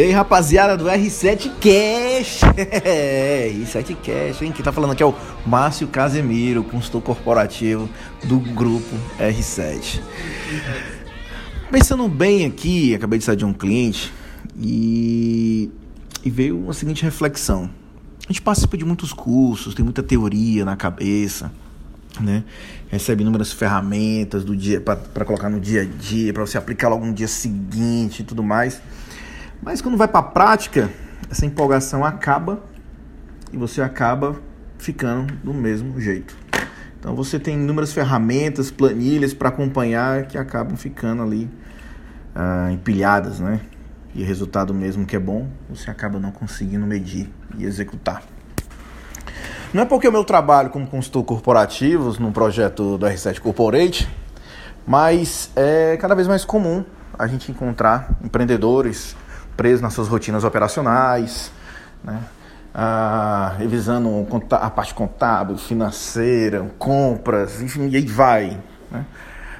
E aí, rapaziada do R7 Cash. É, R7 Cash, hein? Quem tá falando aqui é o Márcio Casemiro, consultor corporativo do grupo R7. Pensando bem aqui, acabei de sair de um cliente e, e veio a seguinte reflexão. A gente participa de muitos cursos, tem muita teoria na cabeça, né? Recebe inúmeras ferramentas do dia para colocar no dia a dia, para você aplicar logo no dia seguinte e tudo mais. Mas quando vai para a prática, essa empolgação acaba e você acaba ficando do mesmo jeito. Então você tem inúmeras ferramentas, planilhas para acompanhar que acabam ficando ali ah, empilhadas, né? E o resultado mesmo que é bom, você acaba não conseguindo medir e executar. Não é porque o meu trabalho como consultor corporativo no projeto do R7 Corporate, mas é cada vez mais comum a gente encontrar empreendedores preso nas suas rotinas operacionais, né? Ah, revisando a parte contábil, financeira, compras, enfim, e aí vai. Né?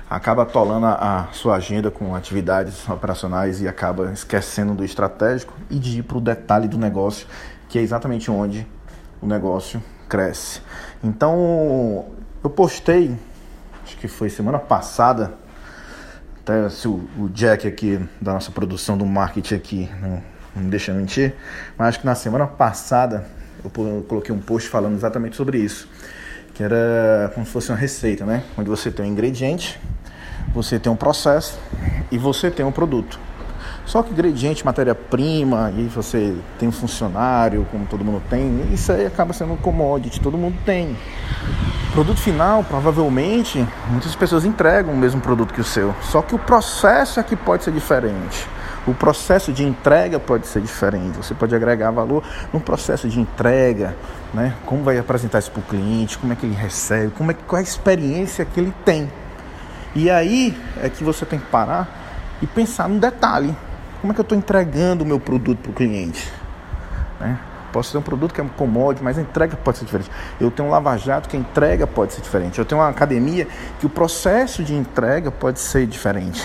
Acaba atolando a, a sua agenda com atividades operacionais e acaba esquecendo do estratégico e de ir para o detalhe do negócio, que é exatamente onde o negócio cresce. Então, eu postei, acho que foi semana passada, se o, o Jack aqui, da nossa produção do marketing aqui, não, não me deixa mentir, mas acho que na semana passada eu, eu coloquei um post falando exatamente sobre isso. Que era como se fosse uma receita, né? Onde você tem um ingrediente, você tem um processo e você tem um produto. Só que ingrediente, matéria-prima, e você tem um funcionário, como todo mundo tem, isso aí acaba sendo um commodity, todo mundo tem. Produto final, provavelmente, muitas pessoas entregam o mesmo produto que o seu, só que o processo é que pode ser diferente. O processo de entrega pode ser diferente. Você pode agregar valor no processo de entrega, né? Como vai apresentar isso para o cliente, como é que ele recebe, como é, qual é a experiência que ele tem. E aí é que você tem que parar e pensar no detalhe. Como é que eu estou entregando o meu produto para o cliente? Né? Posso ter um produto que é um commodity, mas a entrega pode ser diferente. Eu tenho um lava-jato que a entrega pode ser diferente. Eu tenho uma academia que o processo de entrega pode ser diferente.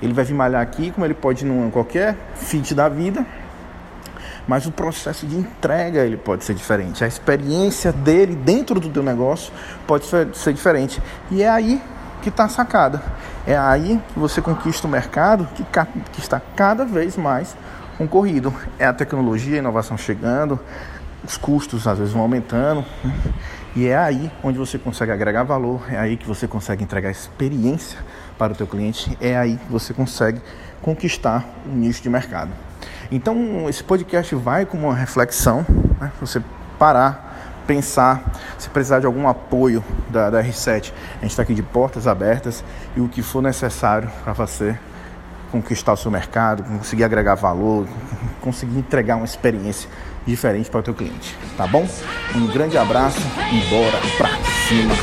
Ele vai vir malhar aqui, como ele pode num qualquer fit da vida, mas o processo de entrega ele pode ser diferente. A experiência dele dentro do teu negócio pode ser diferente. E é aí que está sacada. É aí que você conquista o mercado que, que está cada vez mais concorrido. É a tecnologia, a inovação chegando, os custos às vezes vão aumentando. Né? E é aí onde você consegue agregar valor, é aí que você consegue entregar experiência para o teu cliente, é aí que você consegue conquistar um nicho de mercado. Então, esse podcast vai com uma reflexão, né? você parar, pensar, se precisar de algum apoio da, da R7, a gente está aqui de portas abertas e o que for necessário para você conquistar o seu mercado, conseguir agregar valor, conseguir entregar uma experiência diferente para o teu cliente, tá bom? Um grande abraço e bora pra cima!